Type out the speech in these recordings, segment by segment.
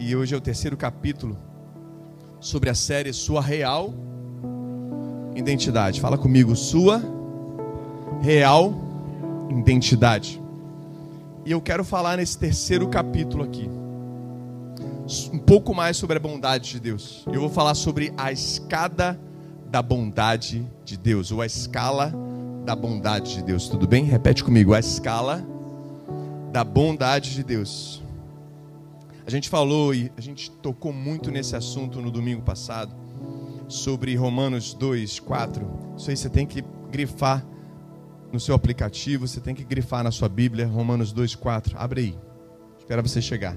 e hoje é o terceiro capítulo sobre a série Sua Real Identidade. Fala comigo, Sua Real Identidade. E eu quero falar nesse terceiro capítulo aqui um pouco mais sobre a bondade de Deus. Eu vou falar sobre a escada da bondade de Deus, ou a escala da bondade de Deus. Tudo bem? Repete comigo, a escala da bondade de Deus. A gente falou e a gente tocou muito nesse assunto no domingo passado, sobre Romanos 2, 4. Isso aí você tem que grifar no seu aplicativo, você tem que grifar na sua Bíblia, Romanos 2, 4. Abre aí. Espera você chegar.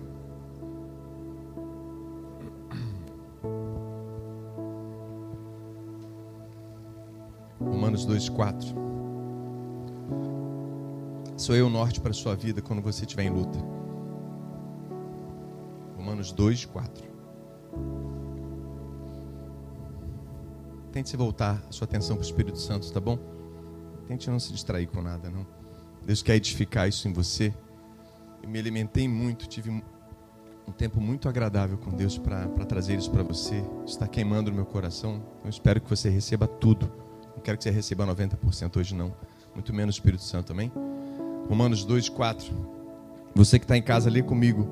Romanos 2, 4. Sou eu o norte para a sua vida quando você estiver em luta. Romanos 2, 4. Tente se voltar a sua atenção para o Espírito Santo, tá bom? Tente não se distrair com nada, não. Deus quer edificar isso em você. Eu me alimentei muito, tive um tempo muito agradável com Deus para trazer isso para você. Está queimando no meu coração. Eu espero que você receba tudo. Não quero que você receba 90% hoje, não. Muito menos o Espírito Santo, amém? Romanos 2, 4. Você que está em casa, lê comigo.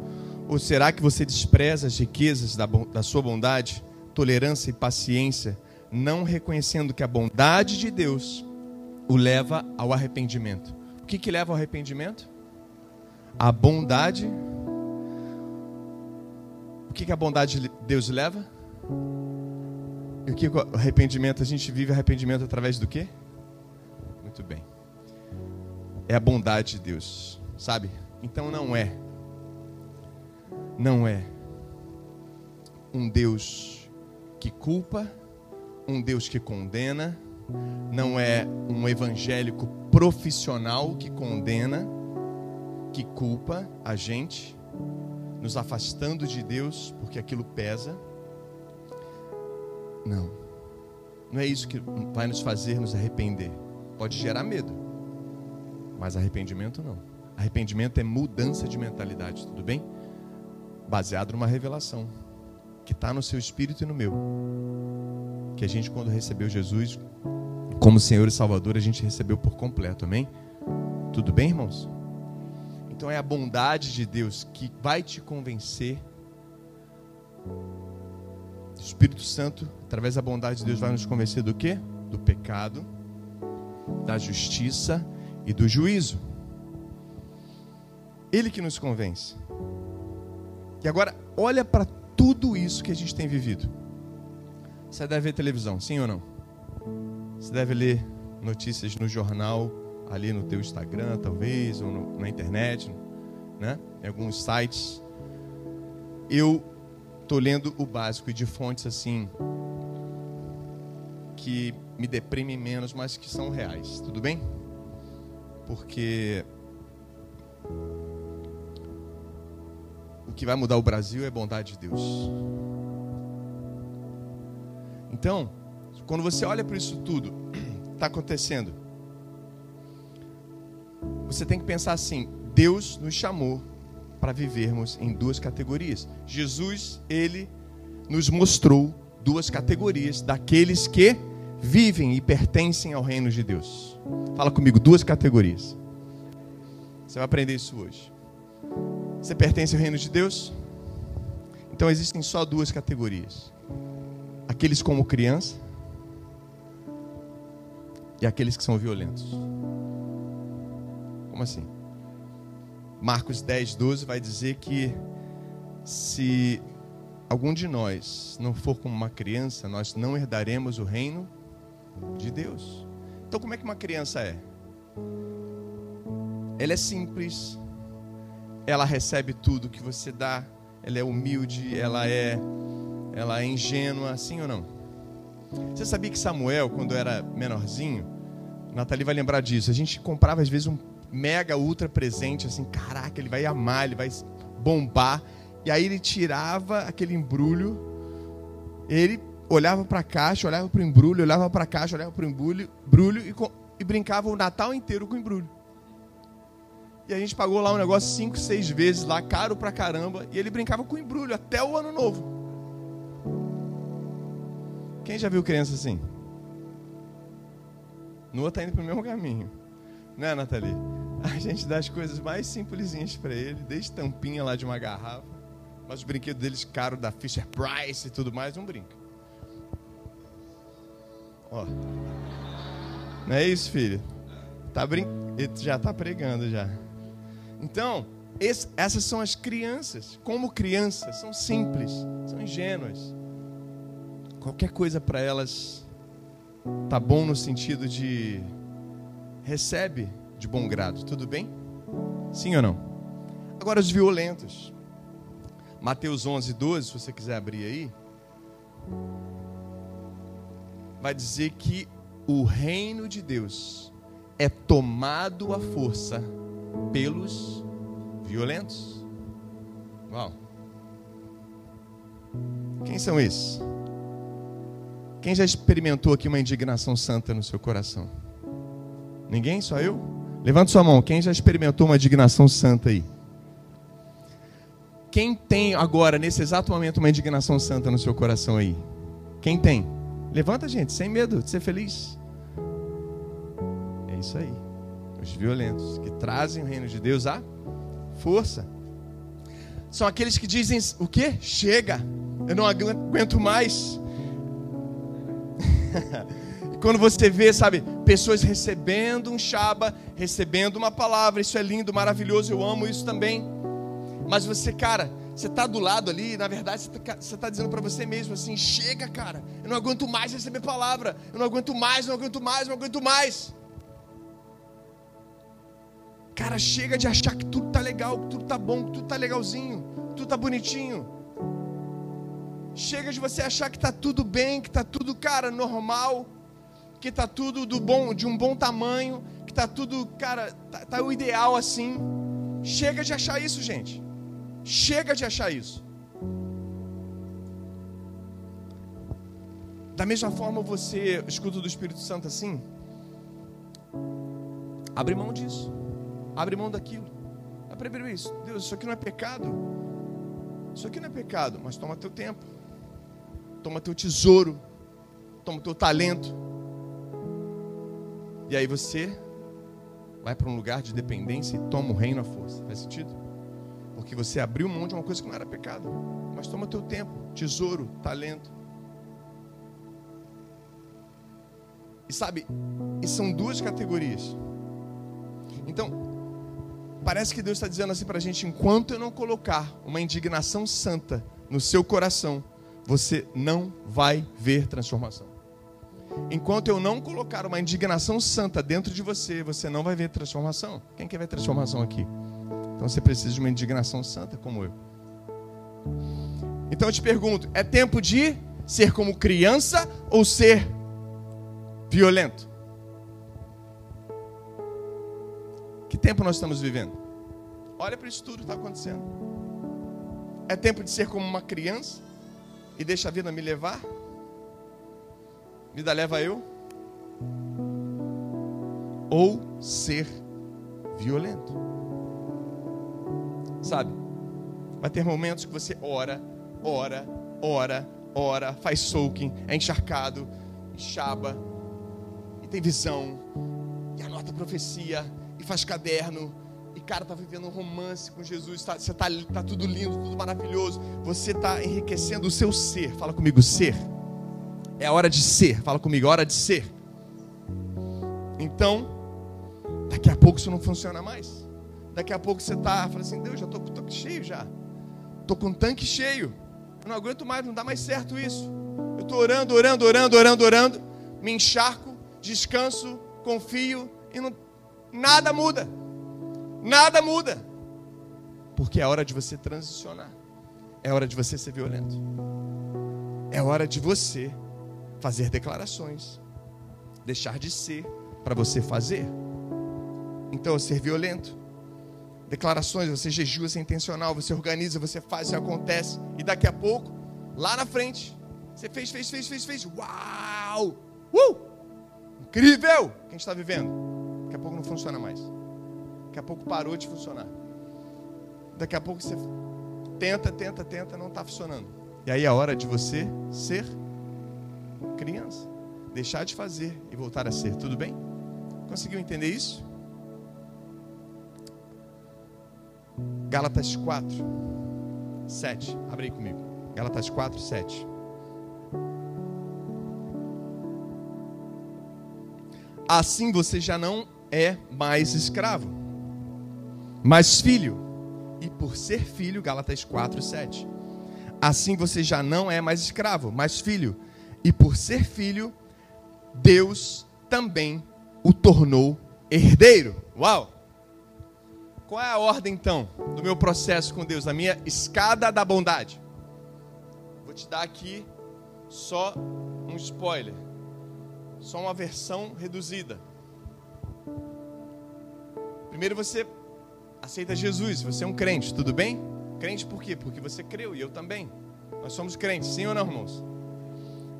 Ou será que você despreza as riquezas da, da sua bondade, tolerância e paciência, não reconhecendo que a bondade de Deus o leva ao arrependimento? O que, que leva ao arrependimento? A bondade. O que, que a bondade de Deus leva? E o que o arrependimento? A gente vive arrependimento através do quê? Muito bem. É a bondade de Deus, sabe? Então não é não é um Deus que culpa, um Deus que condena, não é um evangélico profissional que condena, que culpa a gente, nos afastando de Deus porque aquilo pesa. Não. Não é isso que vai nos fazer nos arrepender. Pode gerar medo, mas arrependimento não. Arrependimento é mudança de mentalidade, tudo bem? Baseado numa revelação que está no seu espírito e no meu. Que a gente, quando recebeu Jesus como Senhor e Salvador, a gente recebeu por completo, amém? Tudo bem, irmãos? Então é a bondade de Deus que vai te convencer. O Espírito Santo, através da bondade de Deus, vai nos convencer do quê? Do pecado, da justiça e do juízo. Ele que nos convence. E agora, olha para tudo isso que a gente tem vivido. Você deve ver televisão, sim ou não? Você deve ler notícias no jornal, ali no teu Instagram, talvez, ou no, na internet, né? Em alguns sites. Eu estou lendo o básico e de fontes assim que me deprimem menos, mas que são reais. Tudo bem? Porque o que vai mudar o Brasil é a bondade de Deus. Então, quando você olha para isso tudo, está acontecendo. Você tem que pensar assim: Deus nos chamou para vivermos em duas categorias. Jesus, ele nos mostrou duas categorias daqueles que vivem e pertencem ao reino de Deus. Fala comigo, duas categorias. Você vai aprender isso hoje. Você pertence ao reino de Deus? Então existem só duas categorias: aqueles como criança e aqueles que são violentos. Como assim? Marcos 10, 12 vai dizer que se algum de nós não for como uma criança, nós não herdaremos o reino de Deus. Então, como é que uma criança é? Ela é simples, ela recebe tudo que você dá, ela é humilde, ela é ela é ingênua, sim ou não? Você sabia que Samuel, quando era menorzinho, Nathalie vai lembrar disso, a gente comprava às vezes um mega ultra presente, assim, caraca, ele vai amar, ele vai bombar, e aí ele tirava aquele embrulho, ele olhava para a caixa, olhava para o embrulho, olhava para a caixa, olhava para o embrulho, embrulho e, e brincava o Natal inteiro com o embrulho. E a gente pagou lá um negócio cinco, seis vezes lá, caro pra caramba. E ele brincava com embrulho até o ano novo. Quem já viu criança assim? Noah está indo para o mesmo caminho. Né, Nathalie? A gente dá as coisas mais simplesinhas para ele, desde tampinha lá de uma garrafa, mas os brinquedos deles caros da Fisher Price e tudo mais, não brinca. Ó. Não é isso, filho? Tá brin... Ele já está pregando já. Então, esse, essas são as crianças. Como crianças, são simples, são ingênuas. Qualquer coisa para elas tá bom no sentido de recebe de bom grado, tudo bem? Sim ou não? Agora os violentos. Mateus 11, 12, se você quiser abrir aí, vai dizer que o reino de Deus é tomado à força pelos violentos. Uau. Quem são esses? Quem já experimentou aqui uma indignação santa no seu coração? Ninguém? Só eu? Levanta sua mão. Quem já experimentou uma indignação santa aí? Quem tem agora, nesse exato momento, uma indignação santa no seu coração aí? Quem tem? Levanta, gente, sem medo de ser feliz. É isso aí. Os violentos que trazem o reino de Deus à força. São aqueles que dizem o quê? Chega, eu não aguento mais. quando você vê, sabe, pessoas recebendo um chaba, recebendo uma palavra, isso é lindo, maravilhoso, eu amo isso também. Mas você, cara, você está do lado ali, na verdade, você está tá dizendo para você mesmo assim: chega, cara, eu não aguento mais receber palavra, eu não aguento mais, não aguento mais, não aguento mais. Cara, chega de achar que tudo tá legal, que tudo tá bom, que tudo tá legalzinho, que tudo tá bonitinho. Chega de você achar que está tudo bem, que está tudo, cara, normal, que está tudo do bom, de um bom tamanho, que está tudo, cara, tá, tá o ideal assim. Chega de achar isso, gente. Chega de achar isso. Da mesma forma você escuta do Espírito Santo assim, abre mão disso. Abre mão daquilo. Abre isso. Deus, isso aqui não é pecado. Isso aqui não é pecado, mas toma teu tempo toma teu tesouro, toma teu talento. E aí você vai para um lugar de dependência e toma o reino à força. Faz sentido? Porque você abriu mão de uma coisa que não era pecado. Mas toma teu tempo, tesouro, talento. E sabe, e são duas categorias. Então, parece que Deus está dizendo assim para a gente: enquanto eu não colocar uma indignação santa no seu coração, você não vai ver transformação. Enquanto eu não colocar uma indignação santa dentro de você, você não vai ver transformação. Quem quer ver transformação aqui? Então você precisa de uma indignação santa como eu. Então eu te pergunto: é tempo de ser como criança ou ser violento? Tempo nós estamos vivendo? Olha para isso tudo que está acontecendo. É tempo de ser como uma criança e deixa a vida me levar? Vida leva eu? Ou ser violento? Sabe? Vai ter momentos que você ora, ora, ora, ora, faz soaking, é encharcado, chaba, e tem visão, e anota profecia, e faz caderno, e cara, tá vivendo um romance com Jesus, tá, você tá, tá tudo lindo, tudo maravilhoso. Você tá enriquecendo o seu ser. Fala comigo, ser. É a hora de ser. Fala comigo, é hora de ser. Então, daqui a pouco isso não funciona mais. Daqui a pouco você tá, fala assim, Deus, já tô com o tanque cheio já. Tô com o tanque cheio. Eu não aguento mais, não dá mais certo isso. Eu tô orando, orando, orando, orando, orando, me encharco, descanso, confio e não, nada muda. Nada muda. Porque é hora de você transicionar. É hora de você ser violento. É hora de você fazer declarações. Deixar de ser para você fazer. Então, ser violento. Declarações, você jejua, você é intencional, você organiza, você faz, isso acontece. E daqui a pouco, lá na frente, você fez, fez, fez, fez, fez. Uau! Uh! Incrível! Quem está vivendo? Daqui a pouco não funciona mais. Daqui a pouco parou de funcionar. Daqui a pouco você tenta, tenta, tenta, não está funcionando. E aí é hora de você ser criança. Deixar de fazer e voltar a ser. Tudo bem? Conseguiu entender isso? Gálatas 4, 7. Abre aí comigo. Gálatas 4, 7. Assim você já não é mais escravo, mas filho. E por ser filho, Gálatas 4, 7. Assim você já não é mais escravo, mas filho. E por ser filho, Deus também o tornou herdeiro. Uau! Qual é a ordem então do meu processo com Deus, da minha escada da bondade? Vou te dar aqui só um spoiler só uma versão reduzida. Primeiro você aceita Jesus, você é um crente, tudo bem? Crente por quê? Porque você creu e eu também. Nós somos crentes, sim ou não, irmãos?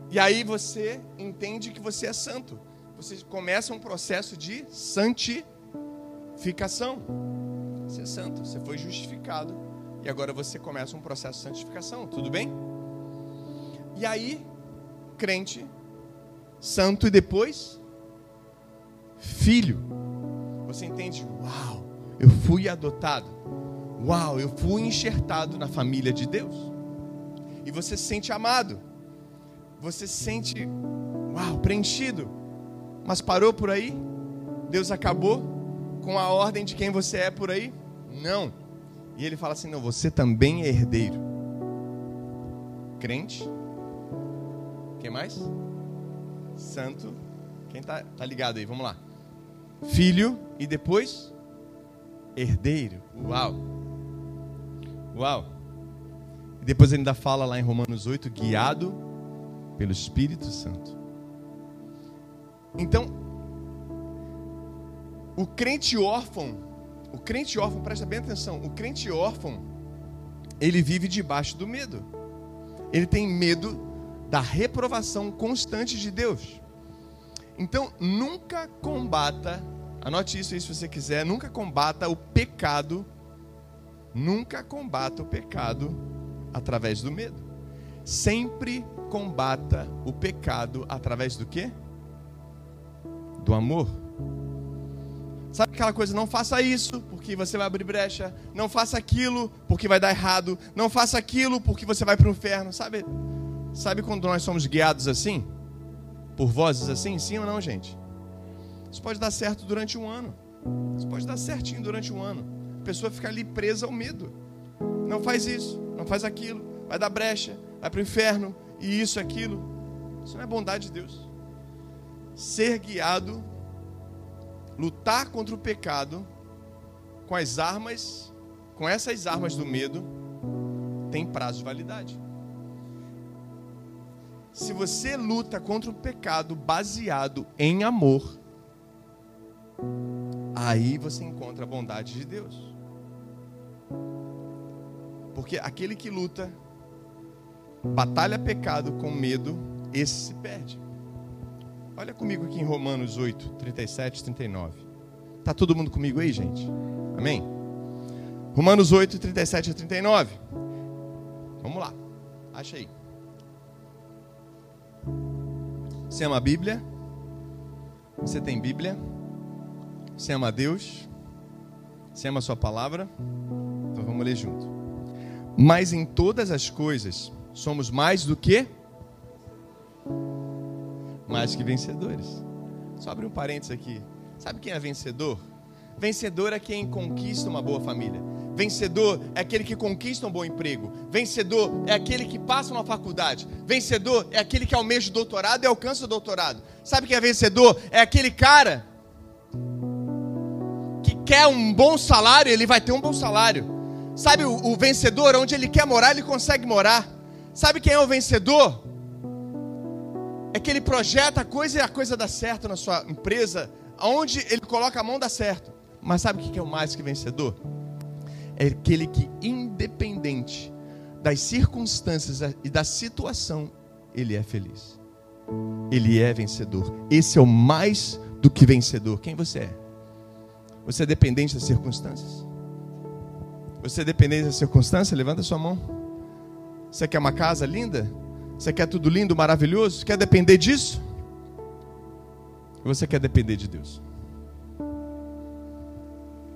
E aí você entende que você é santo. Você começa um processo de santificação. Você é santo, você foi justificado e agora você começa um processo de santificação, tudo bem? E aí, crente santo e depois filho. Você entende? Uau, eu fui adotado. Uau, eu fui enxertado na família de Deus. E você se sente amado. Você se sente, uau, preenchido. Mas parou por aí? Deus acabou com a ordem de quem você é por aí? Não. E ele fala assim: não, você também é herdeiro. Crente. Quem mais? santo. Quem tá, tá ligado aí? Vamos lá. Filho e depois herdeiro. Uau. Uau. E depois ele ainda fala lá em Romanos 8, guiado pelo Espírito Santo. Então, o crente órfão, o crente órfão, presta bem atenção, o crente órfão, ele vive debaixo do medo. Ele tem medo da reprovação constante de Deus. Então, nunca combata, anote isso aí se você quiser, nunca combata o pecado, nunca combata o pecado através do medo. Sempre combata o pecado através do quê? Do amor. Sabe aquela coisa, não faça isso porque você vai abrir brecha, não faça aquilo porque vai dar errado, não faça aquilo porque você vai para o inferno, sabe? Sabe quando nós somos guiados assim? Por vozes assim? Sim ou não, gente? Isso pode dar certo durante um ano. Isso pode dar certinho durante um ano. A pessoa fica ali presa ao medo. Não faz isso, não faz aquilo, vai dar brecha, vai para o inferno, e isso, aquilo. Isso não é bondade de Deus. Ser guiado, lutar contra o pecado com as armas, com essas armas do medo, tem prazo de validade. Se você luta contra o pecado baseado em amor, aí você encontra a bondade de Deus. Porque aquele que luta, batalha pecado com medo, esse se perde. Olha comigo aqui em Romanos 8, 37 39. Tá todo mundo comigo aí, gente? Amém? Romanos 8, 37 a 39. Vamos lá. Acha aí. Você ama a Bíblia? Você tem Bíblia? Você ama a Deus? Você ama a Sua palavra? Então vamos ler junto. Mas em todas as coisas somos mais do que? Mais que vencedores. Só abre um parênteses aqui. Sabe quem é vencedor? Vencedor é quem conquista uma boa família. Vencedor é aquele que conquista um bom emprego. Vencedor é aquele que passa uma faculdade. Vencedor é aquele que almeja o doutorado e alcança o doutorado. Sabe quem é vencedor? É aquele cara quer um bom salário, ele vai ter um bom salário. Sabe o, o vencedor, onde ele quer morar, ele consegue morar. Sabe quem é o vencedor? É que ele projeta a coisa e a coisa dá certo na sua empresa, aonde ele coloca a mão dá certo. Mas sabe o que é o mais que vencedor? é aquele que, independente das circunstâncias e da situação, ele é feliz. Ele é vencedor. Esse é o mais do que vencedor. Quem você é? Você é dependente das circunstâncias? Você é dependente das circunstâncias? Levanta sua mão. Você quer uma casa linda? Você quer tudo lindo, maravilhoso? Quer depender disso? Você quer depender de Deus?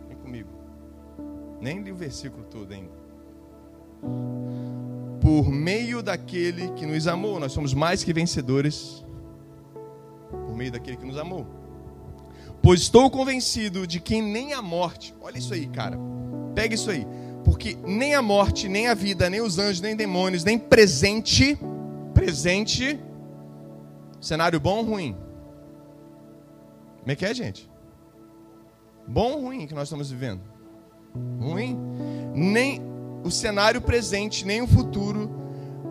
Vem comigo. Nem li o versículo todo ainda. Por meio daquele que nos amou, nós somos mais que vencedores. Por meio daquele que nos amou. Pois estou convencido de que nem a morte, olha isso aí, cara, pega isso aí, porque nem a morte, nem a vida, nem os anjos, nem demônios, nem presente, presente, cenário bom ou ruim? Como é que é, gente? Bom ou ruim que nós estamos vivendo? Ruim? Nem o cenário presente, nem o futuro,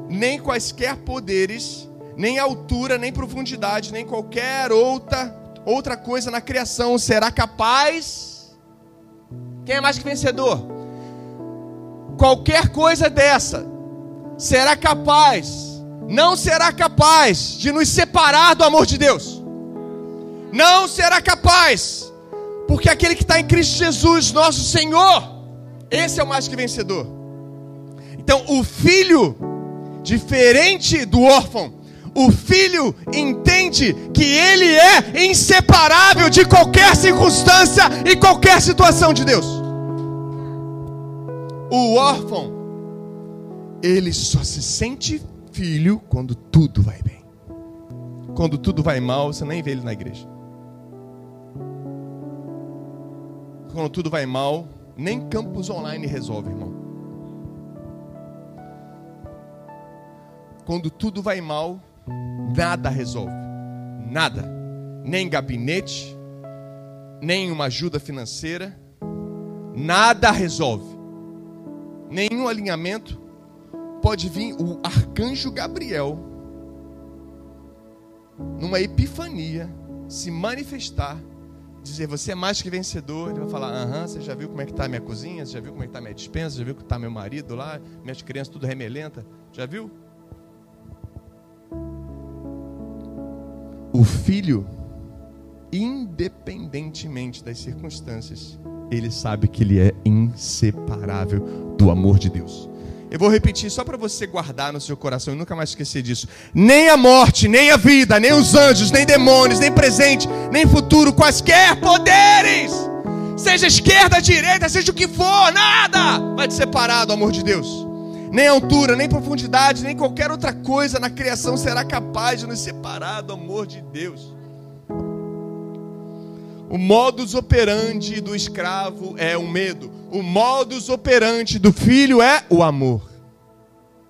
nem quaisquer poderes, nem altura, nem profundidade, nem qualquer outra outra coisa na criação será capaz. Quem é mais que vencedor? Qualquer coisa dessa será capaz, não será capaz de nos separar do amor de Deus. Não será capaz, porque aquele que está em Cristo Jesus, nosso Senhor, esse é o mais que vencedor. Então, o filho, diferente do órfão, o filho entende que ele é inseparável de qualquer circunstância e qualquer situação de Deus. O órfão, ele só se sente filho quando tudo vai bem. Quando tudo vai mal, você nem vê ele na igreja. Quando tudo vai mal, nem campus online resolve, irmão. Quando tudo vai mal, Nada resolve. Nada. Nem gabinete, nem uma ajuda financeira. Nada resolve. Nenhum alinhamento. Pode vir o arcanjo Gabriel, numa epifania, se manifestar dizer você é mais que vencedor, ele vai falar: aham, você já viu como é que está a minha cozinha? Você já viu como é que está a minha dispensa? Já viu como está meu marido lá? Minhas crianças tudo remelenta? Já viu? O filho, independentemente das circunstâncias, ele sabe que ele é inseparável do amor de Deus. Eu vou repetir só para você guardar no seu coração e nunca mais esquecer disso. Nem a morte, nem a vida, nem os anjos, nem demônios, nem presente, nem futuro, quaisquer poderes, seja esquerda, direita, seja o que for, nada vai te separar do amor de Deus nem altura, nem profundidade, nem qualquer outra coisa na criação será capaz de nos separar do amor de Deus. O modus operandi do escravo é o medo, o modus operandi do filho é o amor.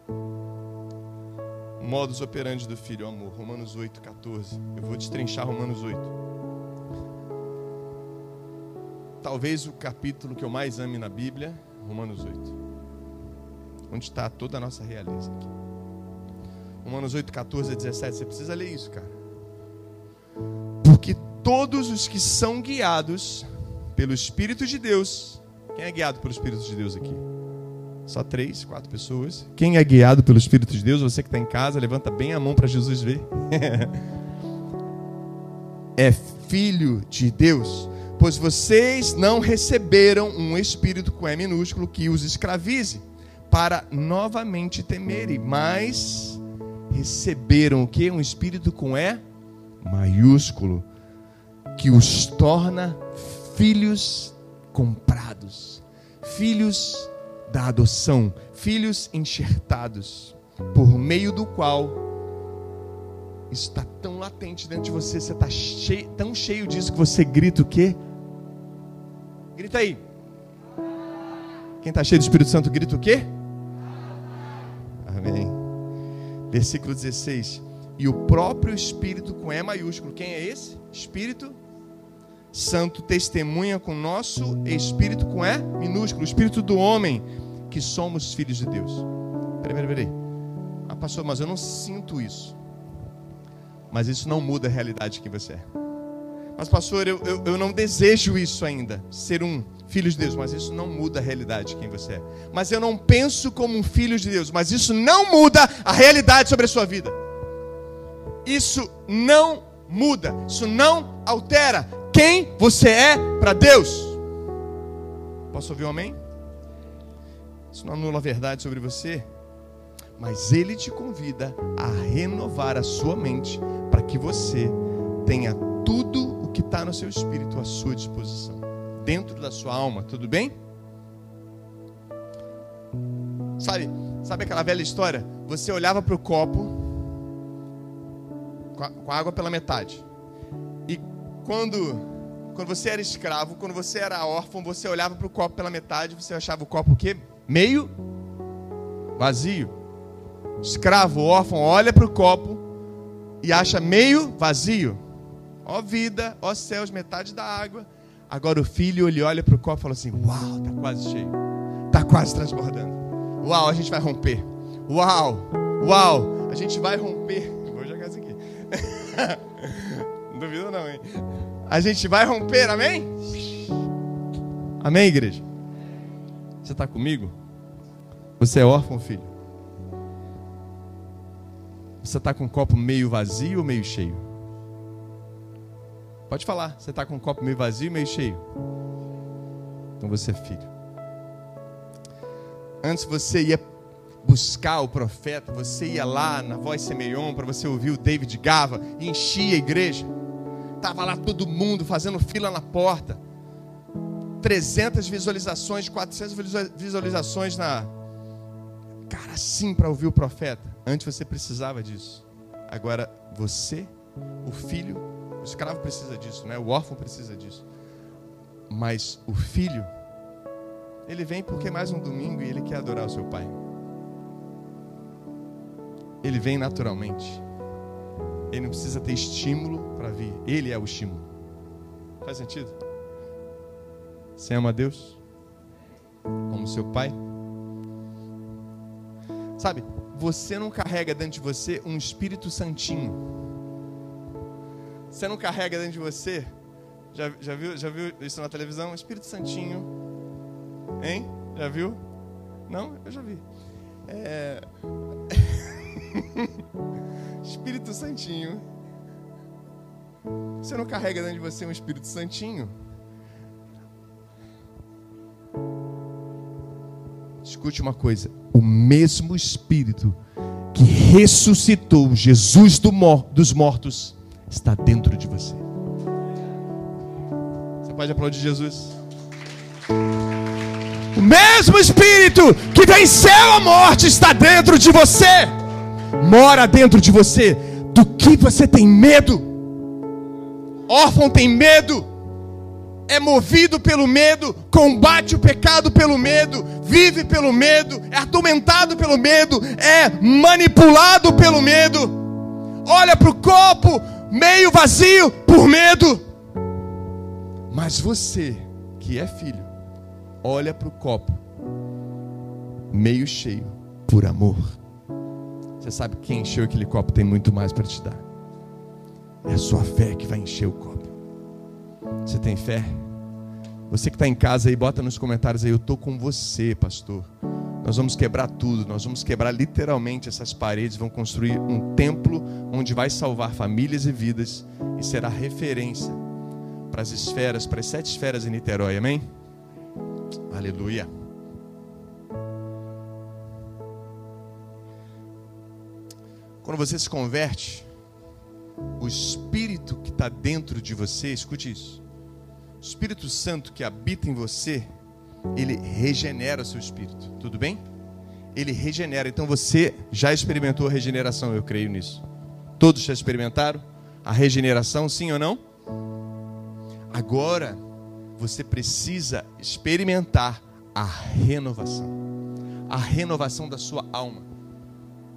O modus operandi do filho é o amor. Romanos 8, 14. Eu vou destrinchar Romanos 8. Talvez o capítulo que eu mais ame na Bíblia, Romanos 8 onde está toda a nossa realeza aqui. Romanos 8, 14 a 17. Você precisa ler isso, cara. Porque todos os que são guiados pelo Espírito de Deus. Quem é guiado pelo Espírito de Deus aqui? Só três, quatro pessoas. Quem é guiado pelo Espírito de Deus? Você que está em casa, levanta bem a mão para Jesus ver. é filho de Deus. Pois vocês não receberam um espírito com E minúsculo que os escravize para novamente temerem, mas receberam o que? Um espírito com E maiúsculo, que os torna filhos comprados, filhos da adoção, filhos enxertados, por meio do qual está tão latente dentro de você, você está cheio, tão cheio disso que você grita o quê? Grita aí. Quem está cheio do Espírito Santo grita o quê? Amém. Versículo 16. E o próprio Espírito com E maiúsculo. Quem é esse? Espírito Santo testemunha com nosso Espírito com E minúsculo. Espírito do homem que somos filhos de Deus. Peraí, peraí, peraí. Ah, pastor, mas eu não sinto isso. Mas isso não muda a realidade que você é. Mas, pastor, eu, eu, eu não desejo isso ainda, ser um filho de Deus, mas isso não muda a realidade de quem você é. Mas eu não penso como um filho de Deus, mas isso não muda a realidade sobre a sua vida. Isso não muda, isso não altera quem você é para Deus. Posso ouvir um amém? Isso não anula a verdade sobre você, mas ele te convida a renovar a sua mente para que você tenha tudo que está no seu espírito à sua disposição, dentro da sua alma, tudo bem? Sabe, sabe aquela velha história? Você olhava para o copo com a água pela metade. E quando quando você era escravo, quando você era órfão, você olhava para o copo pela metade, você achava o copo o quê? Meio vazio. Escravo, órfão, olha para o copo e acha meio vazio. Ó vida, ó céus, metade da água. Agora o filho ele olha para o copo e fala assim: Uau, tá quase cheio, tá quase transbordando. Uau, a gente vai romper. Uau, uau, a gente vai romper. Vou jogar isso aqui. Não duvido não, hein? A gente vai romper, amém? Amém, igreja? Você está comigo? Você é órfão, filho? Você está com o copo meio vazio ou meio cheio? Pode falar. Você está com o copo meio vazio meio cheio? Então você é filho. Antes você ia buscar o profeta, você ia lá na voz Semeion para você ouvir o David Gava enchia a igreja. Tava lá todo mundo fazendo fila na porta. 300 visualizações, 400 visualizações na cara assim para ouvir o profeta. Antes você precisava disso. Agora você, o filho, o escravo precisa disso, né? O órfão precisa disso. Mas o filho, ele vem porque é mais um domingo e ele quer adorar o seu pai. Ele vem naturalmente. Ele não precisa ter estímulo para vir. Ele é o estímulo. Faz sentido? Você ama Deus? Como seu pai? Sabe, você não carrega dentro de você um Espírito Santinho. Você não carrega dentro de você. Já, já, viu, já viu isso na televisão? Espírito Santinho. Hein? Já viu? Não? Eu já vi. É... Espírito Santinho. Você não carrega dentro de você um Espírito Santinho? Escute uma coisa: o mesmo Espírito que ressuscitou Jesus do mor dos mortos está dentro de você. Você pode aplaudir Jesus? O mesmo Espírito que venceu a morte está dentro de você mora dentro de você. Do que você tem medo? Órfão tem medo, é movido pelo medo, combate o pecado pelo medo, vive pelo medo, é atormentado pelo medo, é manipulado pelo medo. Olha para o copo meio vazio por medo. Mas você, que é filho, olha para o copo meio cheio por amor. Você sabe que quem encheu aquele copo tem muito mais para te dar. É a sua fé que vai encher o copo. Você tem fé? Você que está em casa aí, bota nos comentários aí, eu estou com você, pastor. Nós vamos quebrar tudo, nós vamos quebrar literalmente essas paredes, vamos construir um templo onde vai salvar famílias e vidas e será referência para as esferas, para as sete esferas em Niterói, amém? Aleluia. Quando você se converte, o Espírito que está dentro de você, escute isso. O Espírito Santo que habita em você, ele regenera o seu espírito. Tudo bem? Ele regenera. Então você já experimentou a regeneração, eu creio nisso. Todos já experimentaram a regeneração, sim ou não? Agora você precisa experimentar a renovação. A renovação da sua alma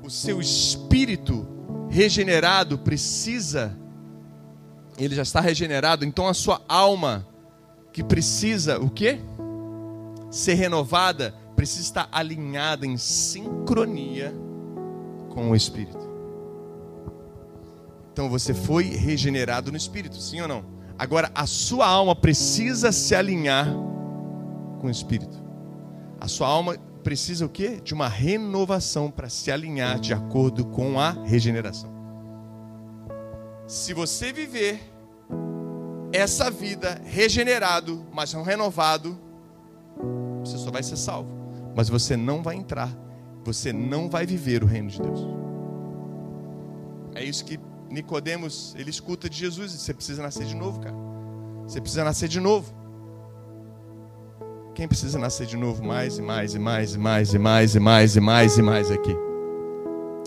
o seu espírito regenerado precisa, ele já está regenerado, então a sua alma que precisa o quê? Ser renovada, precisa estar alinhada em sincronia com o espírito. Então você foi regenerado no espírito, sim ou não? Agora a sua alma precisa se alinhar com o espírito. A sua alma precisa o quê? De uma renovação para se alinhar de acordo com a regeneração. Se você viver essa vida regenerado, mas não renovado, Você só vai ser salvo. Mas você não vai entrar. Você não vai viver o reino de Deus. É isso que Nicodemos, ele escuta de Jesus. Você precisa nascer de novo, cara. Você precisa nascer de novo. Quem precisa nascer de novo mais e mais e mais e mais e mais e mais e mais e mais aqui?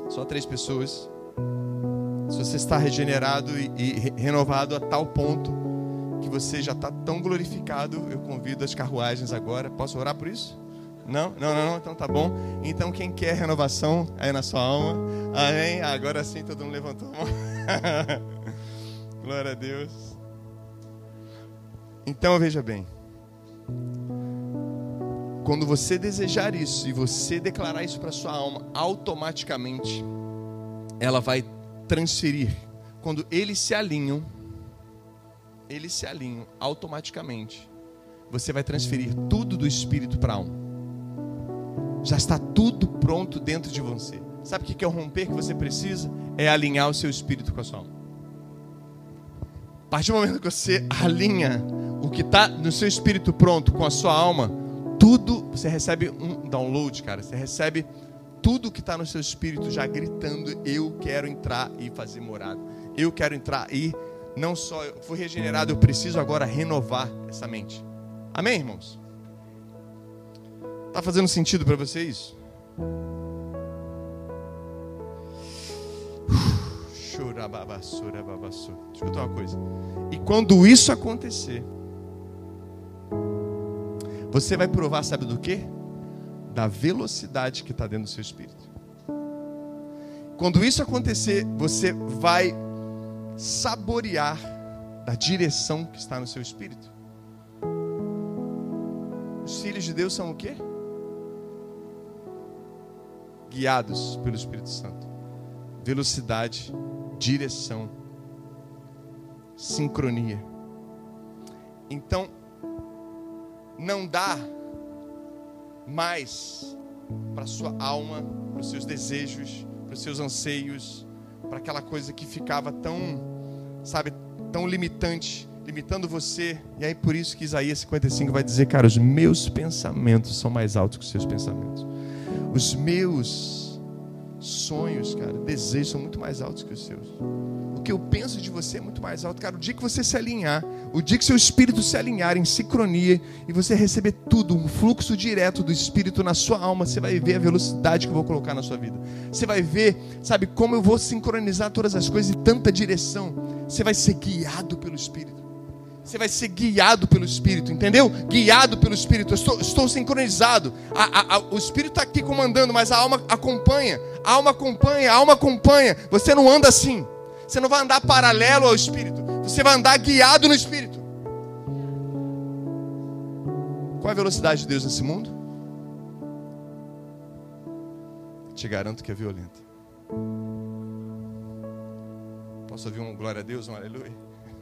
Só três pessoas. Se você está regenerado e, e renovado a tal ponto que você já está tão glorificado, eu convido as carruagens agora. Posso orar por isso? Não? Não, não, não. Então tá bom. Então quem quer renovação aí na sua alma? Amém? Agora sim todo mundo levantou a mão. Glória a Deus. Então veja bem. Quando você desejar isso e você declarar isso para sua alma, automaticamente ela vai transferir. Quando eles se alinham, eles se alinham automaticamente. Você vai transferir tudo do espírito para a alma. Já está tudo pronto dentro de você. Sabe o que é o romper que você precisa? É alinhar o seu espírito com a sua alma. A partir do momento que você alinha o que está no seu espírito pronto com a sua alma, tudo, você recebe um download, cara. Você recebe tudo que está no seu espírito já gritando: Eu quero entrar e fazer morada. Eu quero entrar e não só eu fui regenerado, eu preciso agora renovar essa mente. Amém, irmãos? Tá fazendo sentido para você isso? Contar uma coisa. E quando isso acontecer, você vai provar, sabe do que? Da velocidade que está dentro do seu espírito. Quando isso acontecer, você vai saborear da direção que está no seu espírito. Os filhos de Deus são o quê? Guiados pelo Espírito Santo. Velocidade, direção, sincronia. Então, não dá mais para sua alma, para os seus desejos, para os seus anseios, para aquela coisa que ficava tão, sabe, tão limitante, limitando você. E aí por isso que Isaías 55 vai dizer, cara, os meus pensamentos são mais altos que os seus pensamentos. Os meus sonhos, cara, desejos são muito mais altos que os seus o que eu penso de você é muito mais alto. Cara, o dia que você se alinhar, o dia que seu espírito se alinhar em sincronia e você receber tudo, um fluxo direto do espírito na sua alma, você vai ver a velocidade que eu vou colocar na sua vida. Você vai ver, sabe, como eu vou sincronizar todas as coisas em tanta direção. Você vai ser guiado pelo espírito. Você vai ser guiado pelo Espírito, entendeu? Guiado pelo Espírito. Eu estou, estou sincronizado. A, a, a, o Espírito está aqui comandando, mas a alma acompanha. A alma acompanha, a alma acompanha. Você não anda assim. Você não vai andar paralelo ao Espírito. Você vai andar guiado no Espírito. Qual é a velocidade de Deus nesse mundo? Te garanto que é violenta. Posso ouvir um glória a Deus, um aleluia?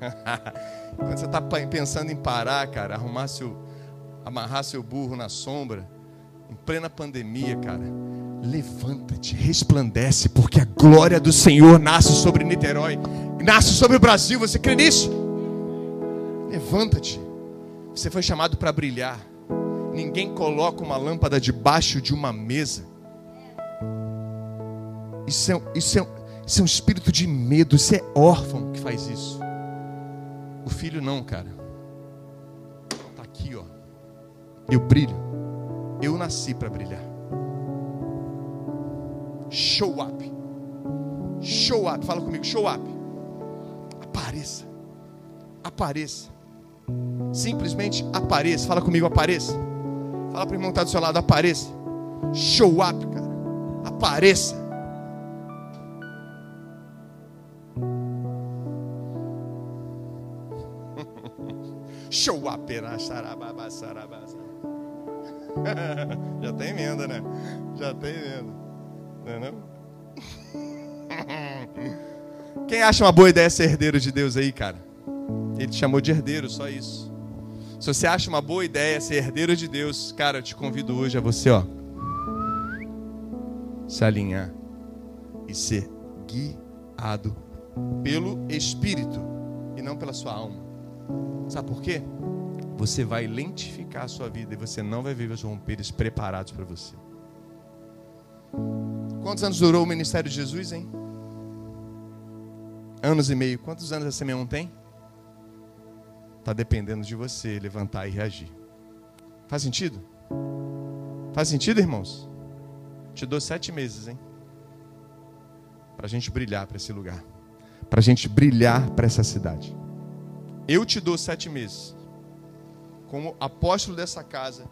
Quando você está pensando em parar, cara, arrumar seu, amarrar seu burro na sombra, em plena pandemia, cara, Levanta-te, resplandece, porque a glória do Senhor nasce sobre Niterói, nasce sobre o Brasil. Você crê nisso? Levanta-te. Você foi chamado para brilhar. Ninguém coloca uma lâmpada debaixo de uma mesa. Isso é, isso, é, isso é um espírito de medo. Isso é órfão que faz isso. O filho não, cara. Está aqui, ó. Eu brilho. Eu nasci para brilhar. Show up. Show up. Fala comigo, show up. Apareça. Apareça. Simplesmente apareça. Fala comigo, apareça. Fala para o irmão que está do seu lado, apareça. Show up, cara. Apareça. Já tem emenda, né? Já tem emenda. Não é não? Quem acha uma boa ideia ser herdeiro de Deus aí, cara? Ele te chamou de herdeiro, só isso. Se você acha uma boa ideia ser herdeiro de Deus, cara, eu te convido hoje a você, ó, se alinhar e ser guiado pelo Espírito e não pela sua alma. Sabe por quê? você vai lentificar a sua vida e você não vai ver os romperes preparados para você. Quantos anos durou o ministério de Jesus, hein? Anos e meio. Quantos anos a Simeão tem? Está dependendo de você levantar e reagir. Faz sentido? Faz sentido, irmãos? Te dou sete meses, hein? Para a gente brilhar para esse lugar. Para a gente brilhar para essa cidade. Eu te dou sete meses. Como apóstolo dessa casa,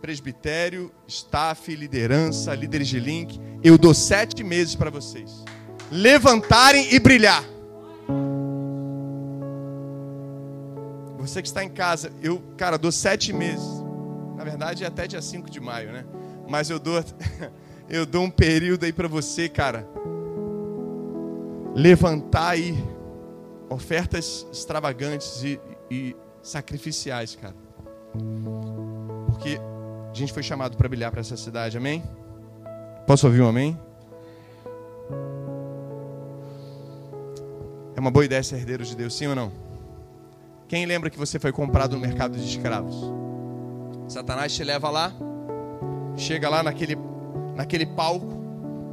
presbitério, staff, liderança, líderes de link, eu dou sete meses para vocês levantarem e brilhar. Você que está em casa, eu, cara, dou sete meses. Na verdade, é até dia 5 de maio, né? Mas eu dou, eu dou um período aí para você, cara, levantar aí ofertas extravagantes e, e sacrificiais, cara. Porque a gente foi chamado para brilhar para essa cidade, amém? Posso ouvir um amém? É uma boa ideia ser herdeiro de Deus, sim ou não? Quem lembra que você foi comprado no mercado de escravos? Satanás te leva lá, chega lá naquele, naquele palco,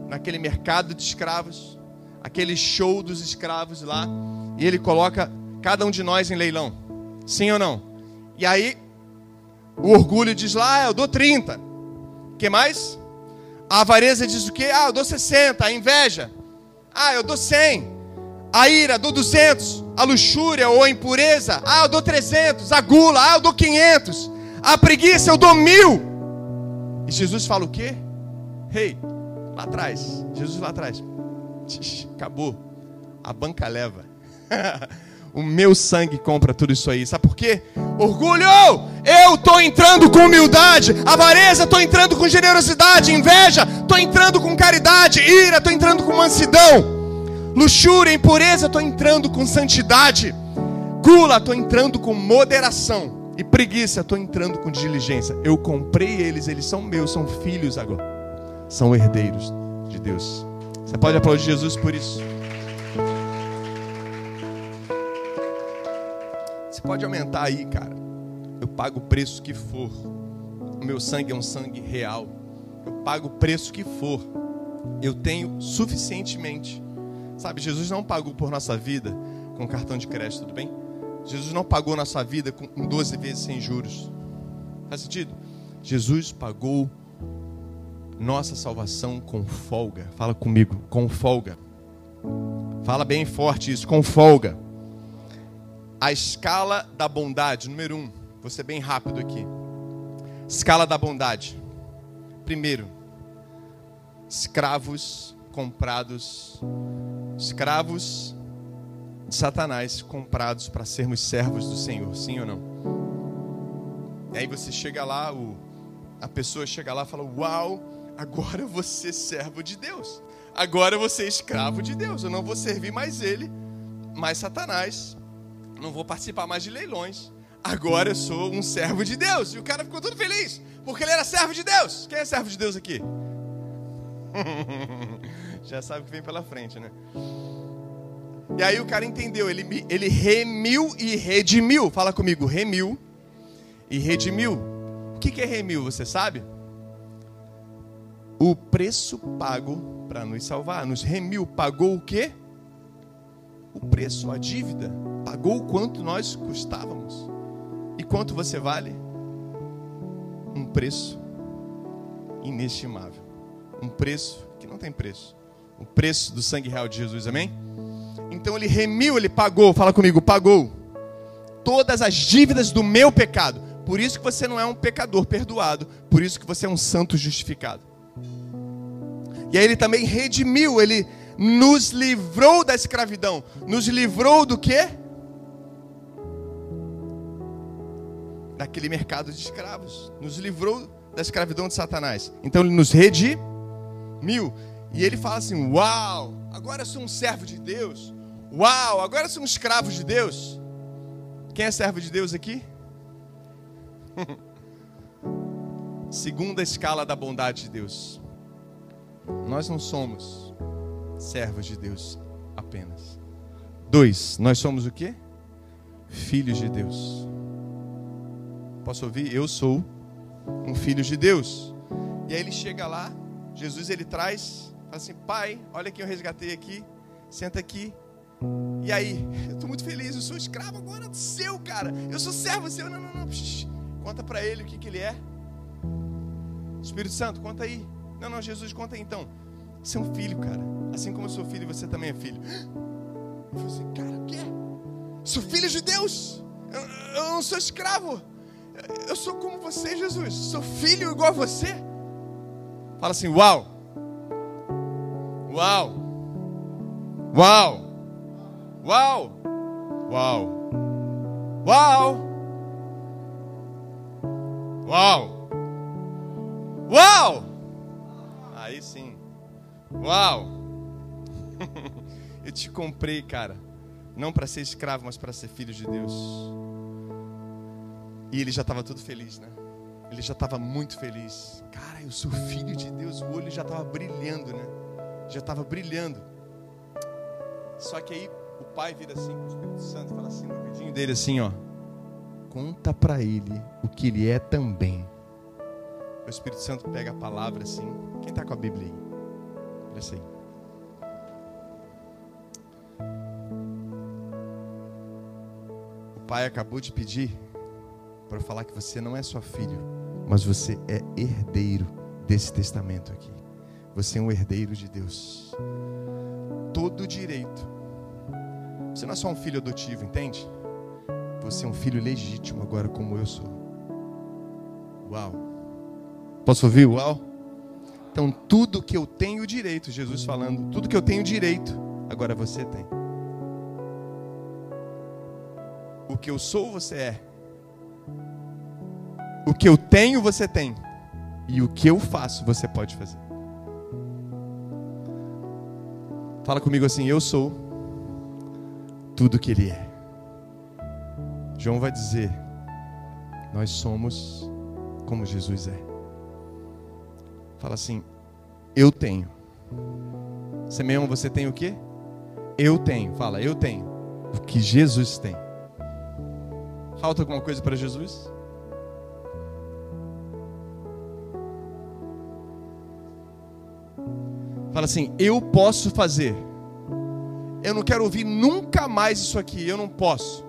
naquele mercado de escravos, aquele show dos escravos lá, e ele coloca cada um de nós em leilão. Sim ou não? E aí, o orgulho diz lá, ah, eu dou 30. O que mais? A avareza diz o quê? Ah, eu dou 60. A inveja, ah, eu dou 100. A ira, dou 200 a luxúria ou a impureza, ah, eu dou 300, a gula, ah, eu dou 500, a preguiça, eu dou mil. E Jesus fala o quê? Rei, hey, lá atrás, Jesus lá atrás, acabou, a banca leva. o meu sangue compra tudo isso aí. Sabe por quê? Orgulho! Eu estou entrando com humildade. Avareza, estou entrando com generosidade. Inveja, estou entrando com caridade. Ira, estou entrando com mansidão. Luxúria, impureza, estou entrando com santidade. Gula, estou entrando com moderação. E preguiça, estou entrando com diligência. Eu comprei eles, eles são meus, são filhos agora. São herdeiros de Deus. Você pode aplaudir Jesus por isso. Você pode aumentar aí, cara. Eu pago o preço que for. O meu sangue é um sangue real. Eu pago o preço que for. Eu tenho suficientemente Sabe, Jesus não pagou por nossa vida com cartão de crédito, tudo bem? Jesus não pagou nossa vida com 12 vezes sem juros. Faz sentido? Jesus pagou nossa salvação com folga. Fala comigo, com folga. Fala bem forte isso, com folga. A escala da bondade, número um. Vou ser bem rápido aqui. Escala da bondade. Primeiro, escravos comprados escravos de Satanás, comprados para sermos servos do Senhor, sim ou não? E aí você chega lá, o, a pessoa chega lá e fala: Uau, agora você é servo de Deus, agora você é escravo de Deus, eu não vou servir mais ele, mais Satanás, não vou participar mais de leilões, agora eu sou um servo de Deus. E o cara ficou todo feliz, porque ele era servo de Deus. Quem é servo de Deus aqui? Já sabe o que vem pela frente, né? E aí o cara entendeu, ele, ele remiu e redimiu. Fala comigo, remiu e redimiu. O que, é remiu, você sabe? O preço pago para nos salvar. Nos remiu, pagou o quê? O preço, a dívida. Pagou o quanto nós custávamos. E quanto você vale? Um preço inestimável. Um preço que não tem preço o preço do sangue real de Jesus, amém? Então ele remiu, ele pagou, fala comigo, pagou todas as dívidas do meu pecado. Por isso que você não é um pecador perdoado, por isso que você é um santo justificado. E aí ele também redimiu, ele nos livrou da escravidão. Nos livrou do quê? Daquele mercado de escravos. Nos livrou da escravidão de Satanás. Então ele nos redimiu. E ele fala assim: Uau, agora eu sou um servo de Deus. Uau, agora eu sou um escravo de Deus. Quem é servo de Deus aqui? Segunda escala da bondade de Deus. Nós não somos servos de Deus apenas. Dois, nós somos o quê? Filhos de Deus. Posso ouvir? Eu sou um filho de Deus. E aí ele chega lá, Jesus ele traz, fala assim: Pai, olha quem eu resgatei aqui, senta aqui. E aí, eu estou muito feliz, eu sou escravo agora do seu, cara. Eu sou servo seu. Não, não, não. Psh, conta para ele o que, que ele é. Espírito Santo, conta aí. Não, não, Jesus, conta então. Você é um filho, cara. Assim como eu sou filho, você também é filho. Eu falei assim, cara, o quê? Sou filho de Deus. Eu, eu não sou escravo. Eu sou como você, Jesus. Sou filho igual a você. Fala assim, uau. Uau. Uau. Uau. Uau. Uau. Uau. Uau. Uau. Eu te comprei, cara. Não para ser escravo, mas para ser filho de Deus. E ele já estava todo feliz, né? Ele já estava muito feliz. Cara, eu sou filho de Deus. O olho já estava brilhando, né? Já estava brilhando. Só que aí o pai vira assim com o Espírito Santo fala assim no ouvidinho dele assim, ó. Conta para ele o que ele é também. O Espírito Santo pega a palavra assim. Quem está com a Bíblia aí? Olha assim. O pai acabou de pedir para falar que você não é só filho, mas você é herdeiro desse testamento aqui. Você é um herdeiro de Deus. Todo direito. Você não é só um filho adotivo, entende? Você é um filho legítimo agora, como eu sou. Uau. Posso ouvir? Uau. Então, tudo que eu tenho direito, Jesus falando, tudo que eu tenho direito, agora você tem. O que eu sou, você é. O que eu tenho, você tem. E o que eu faço, você pode fazer. Fala comigo assim: Eu sou tudo que Ele é. João vai dizer: Nós somos como Jesus é. Fala assim: Eu tenho. Mesmo, você tem o quê? Eu tenho. Fala, eu tenho. O que Jesus tem. Falta alguma coisa para Jesus? Fala assim: Eu posso fazer. Eu não quero ouvir nunca mais isso aqui. Eu não posso.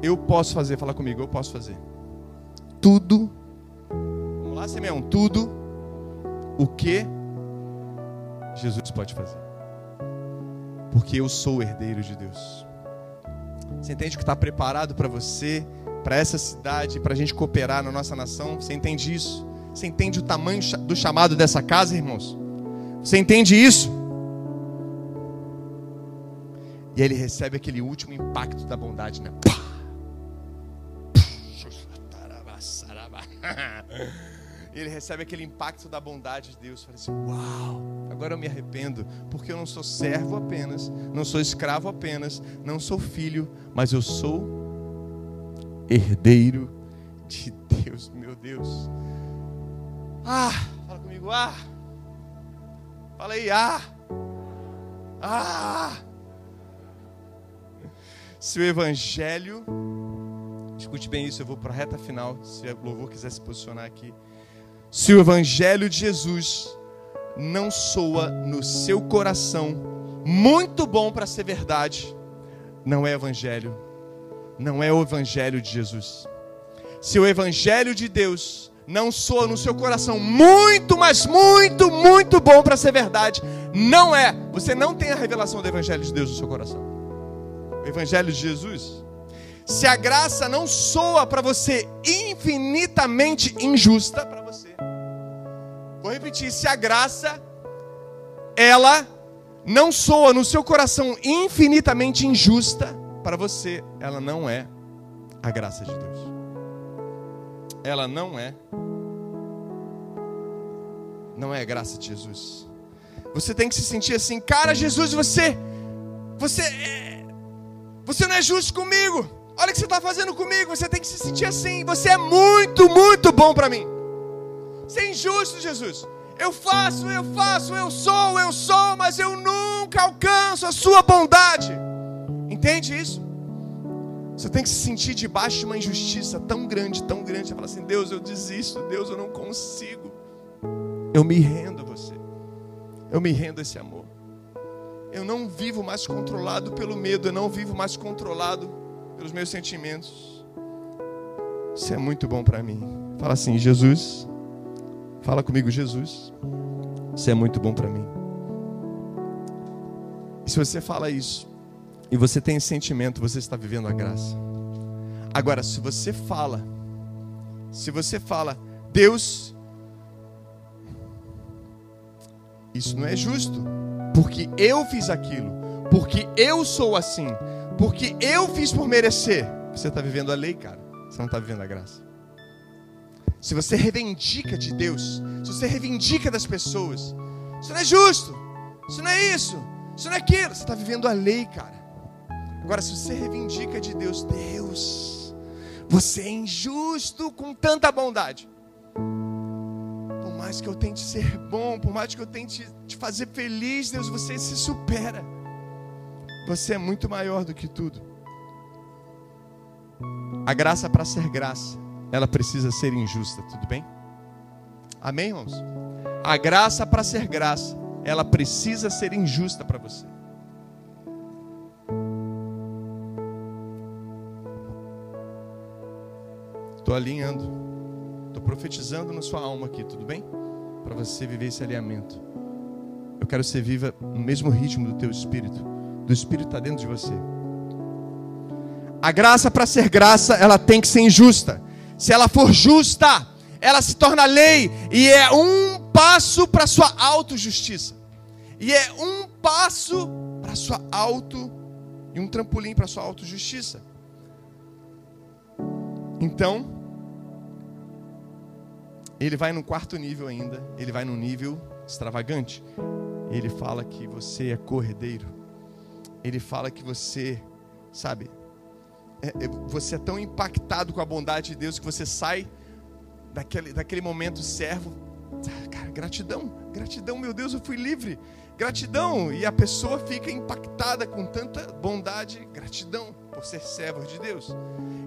Eu posso fazer. Fala comigo. Eu posso fazer. Tudo. Lá. Tudo o que Jesus pode fazer. Porque eu sou herdeiro de Deus. Você entende que está preparado para você, para essa cidade, para a gente cooperar na nossa nação? Você entende isso? Você entende o tamanho do chamado dessa casa, irmãos? Você entende isso? E ele recebe aquele último impacto da bondade, né? Ele recebe aquele impacto da bondade de Deus. Fala assim: Uau, agora eu me arrependo, porque eu não sou servo apenas, não sou escravo apenas, não sou filho, mas eu sou herdeiro de Deus, meu Deus. Ah, fala comigo, ah. Fala aí, ah. Ah. Se o evangelho, escute bem isso, eu vou para a reta final, se o louvor quiser se posicionar aqui. Se o evangelho de Jesus não soa no seu coração muito bom para ser verdade, não é evangelho. Não é o evangelho de Jesus. Se o evangelho de Deus não soa no seu coração muito, mas muito, muito bom para ser verdade, não é. Você não tem a revelação do evangelho de Deus no seu coração. O evangelho de Jesus. Se a graça não soa para você infinitamente injusta para você. Repetir, se a graça ela não soa no seu coração infinitamente injusta para você, ela não é a graça de Deus. Ela não é não é a graça de Jesus. Você tem que se sentir assim, cara, Jesus, você você é, você não é justo comigo. Olha o que você está fazendo comigo. Você tem que se sentir assim. Você é muito, muito bom para mim. Você é injusto, Jesus. Eu faço, eu faço, eu sou, eu sou, mas eu nunca alcanço a sua bondade. Entende isso? Você tem que se sentir debaixo de uma injustiça tão grande, tão grande. Você fala assim: Deus, eu desisto. Deus, eu não consigo. Eu me rendo a você. Eu me rendo a esse amor. Eu não vivo mais controlado pelo medo. Eu não vivo mais controlado pelos meus sentimentos. Isso é muito bom para mim. Fala assim: Jesus. Fala comigo, Jesus. Isso é muito bom para mim. E se você fala isso, e você tem esse sentimento, você está vivendo a graça. Agora, se você fala, se você fala, Deus, isso não é justo, porque eu fiz aquilo, porque eu sou assim, porque eu fiz por merecer. Você está vivendo a lei, cara. Você não está vivendo a graça. Se você reivindica de Deus, se você reivindica das pessoas, isso não é justo, isso não é isso, isso não é aquilo. Você está vivendo a lei, cara. Agora, se você reivindica de Deus, Deus, você é injusto com tanta bondade. Por mais que eu tente ser bom, por mais que eu tente te fazer feliz, Deus, você se supera. Você é muito maior do que tudo. A graça para ser graça, ela precisa ser injusta, tudo bem? Amém, irmãos? A graça para ser graça, ela precisa ser injusta para você. Estou alinhando, estou profetizando na sua alma aqui, tudo bem? Para você viver esse alinhamento. Eu quero que você viva no mesmo ritmo do teu espírito, do espírito está dentro de você. A graça para ser graça, ela tem que ser injusta. Se ela for justa, ela se torna lei e é um passo para sua autojustiça. E é um passo para sua auto e um trampolim para sua autojustiça. Então, ele vai no quarto nível ainda, ele vai no nível extravagante. Ele fala que você é corredeiro. Ele fala que você, sabe, você é tão impactado com a bondade de Deus que você sai daquele, daquele momento servo. Ah, cara, gratidão, gratidão, meu Deus, eu fui livre. Gratidão. E a pessoa fica impactada com tanta bondade, gratidão por ser servo de Deus.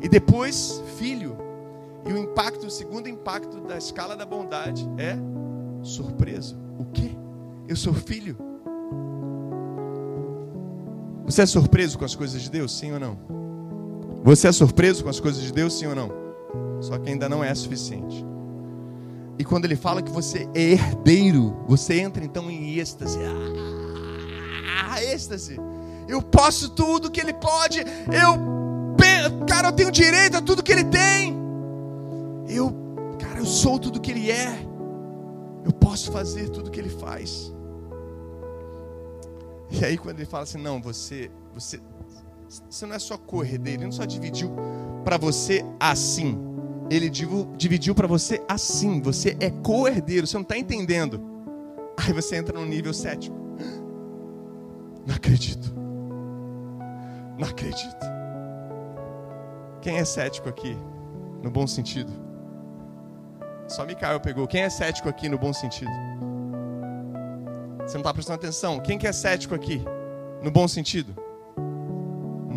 E depois, filho. E o impacto, o segundo impacto da escala da bondade é surpresa. O quê? Eu sou filho? Você é surpreso com as coisas de Deus, sim ou não? Você é surpreso com as coisas de Deus, sim ou não? Só que ainda não é suficiente. E quando ele fala que você é herdeiro, você entra então em êxtase. Ah, êxtase. Eu posso tudo que ele pode. Eu, cara, eu tenho direito a tudo que ele tem. Eu, cara, eu sou tudo que ele é. Eu posso fazer tudo que ele faz. E aí quando ele fala assim, não, você, você, você não é só corredeiro, ele não só dividiu para você assim. Ele dividiu para você assim. Você é co-herdeiro, você não está entendendo. Aí você entra no nível cético. Não acredito. Não acredito. Quem é cético aqui? No bom sentido. Só Micael pegou. Quem é cético aqui no bom sentido? Você não está prestando atenção. Quem que é cético aqui? No bom sentido?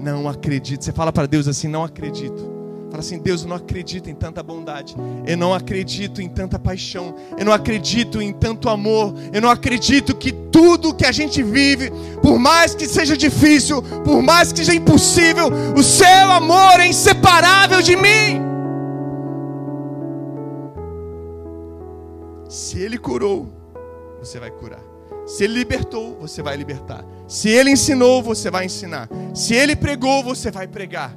Não acredito. Você fala para Deus assim: não acredito. Fala assim: Deus, eu não acredito em tanta bondade. Eu não acredito em tanta paixão. Eu não acredito em tanto amor. Eu não acredito que tudo que a gente vive, por mais que seja difícil, por mais que seja impossível, o seu amor é inseparável de mim. Se Ele curou, você vai curar. Se Ele libertou, você vai libertar. Se Ele ensinou, você vai ensinar. Se Ele pregou, você vai pregar.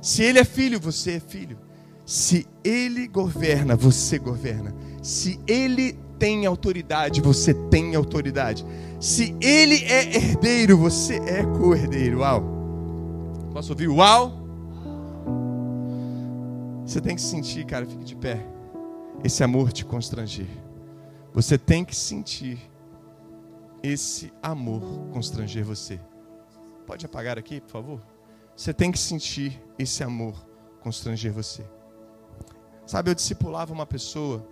Se Ele é filho, você é filho. Se Ele governa, você governa. Se Ele tem autoridade, você tem autoridade. Se Ele é herdeiro, você é co-herdeiro. Uau! Posso ouvir? Uau! Você tem que sentir, cara, fique de pé. Esse amor te constranger. Você tem que sentir esse amor constranger você. Pode apagar aqui, por favor? Você tem que sentir esse amor constranger você. Sabe, eu discipulava uma pessoa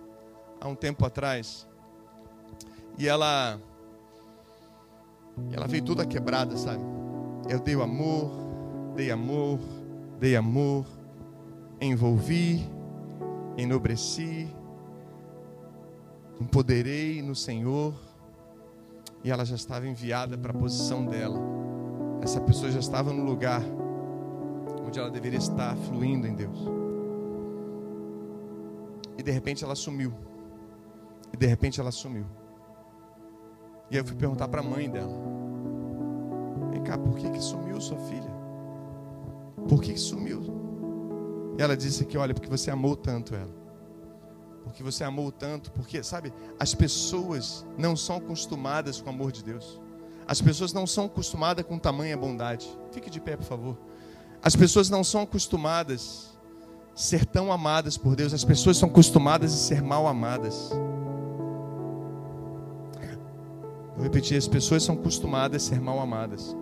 há um tempo atrás e ela ela veio toda quebrada, sabe? Eu dei o amor, dei amor, dei amor, envolvi, enobreci, empoderei no Senhor, e ela já estava enviada para a posição dela. Essa pessoa já estava no lugar onde ela deveria estar, fluindo em Deus. E de repente ela sumiu. E de repente ela sumiu. E aí eu fui perguntar para a mãe dela: Vem cá, por que, que sumiu sua filha? Por que, que sumiu? E ela disse que, olha, porque você amou tanto ela porque você amou tanto, porque, sabe, as pessoas não são acostumadas com o amor de Deus. As pessoas não são acostumadas com tamanha bondade. Fique de pé, por favor. As pessoas não são acostumadas a ser tão amadas por Deus. As pessoas são acostumadas a ser mal amadas. Vou repetir, as pessoas são acostumadas a ser mal amadas.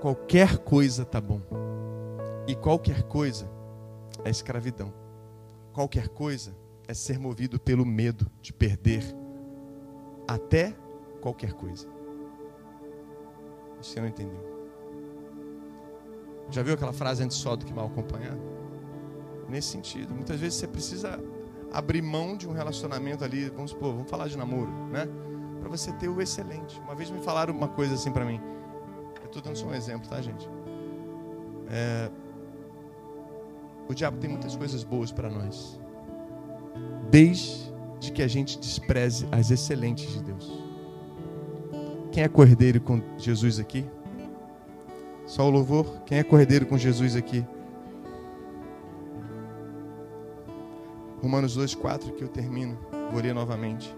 Qualquer coisa tá bom. E qualquer coisa é escravidão. Qualquer coisa é ser movido pelo medo de perder até qualquer coisa. Você não entendeu. Já viu aquela frase antes só do que mal acompanhado? Nesse sentido, muitas vezes você precisa abrir mão de um relacionamento ali, vamos supor, vamos falar de namoro, né? Para você ter o excelente. Uma vez me falaram uma coisa assim para mim. Eu estou dando só um exemplo, tá, gente? É, o diabo tem muitas coisas boas para nós, desde que a gente despreze as excelentes de Deus. Quem é cordeiro com Jesus aqui? Só o louvor. Quem é cordeiro com Jesus aqui? Romanos 2,4 que eu termino. Vou ler novamente.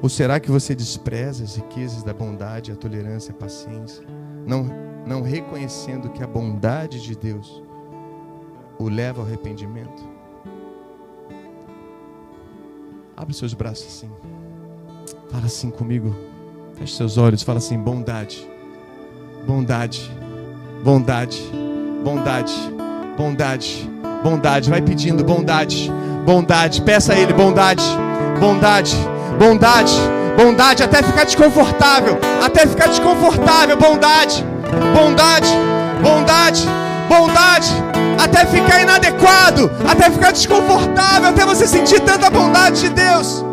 Ou será que você despreza as riquezas da bondade, a tolerância, a paciência, não, não reconhecendo que a bondade de Deus o leva ao arrependimento. Abre seus braços assim. Fala assim comigo. Feche seus olhos. Fala assim: bondade, bondade, bondade, bondade, bondade, bondade. Vai pedindo bondade, bondade. Peça a Ele bondade, bondade, bondade, bondade. Até ficar desconfortável. Até ficar desconfortável. Bondade, bondade, bondade, bondade até ficar inadequado, até ficar desconfortável, até você sentir tanta bondade de Deus.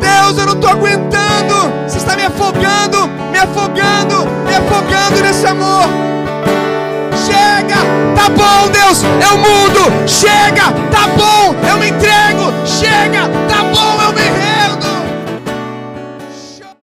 Deus, eu não estou aguentando, você está me afogando, me afogando, me afogando nesse amor. Chega, tá bom, Deus, é o mundo. Chega, tá bom, eu me entrego. Chega, tá bom, eu me rendo.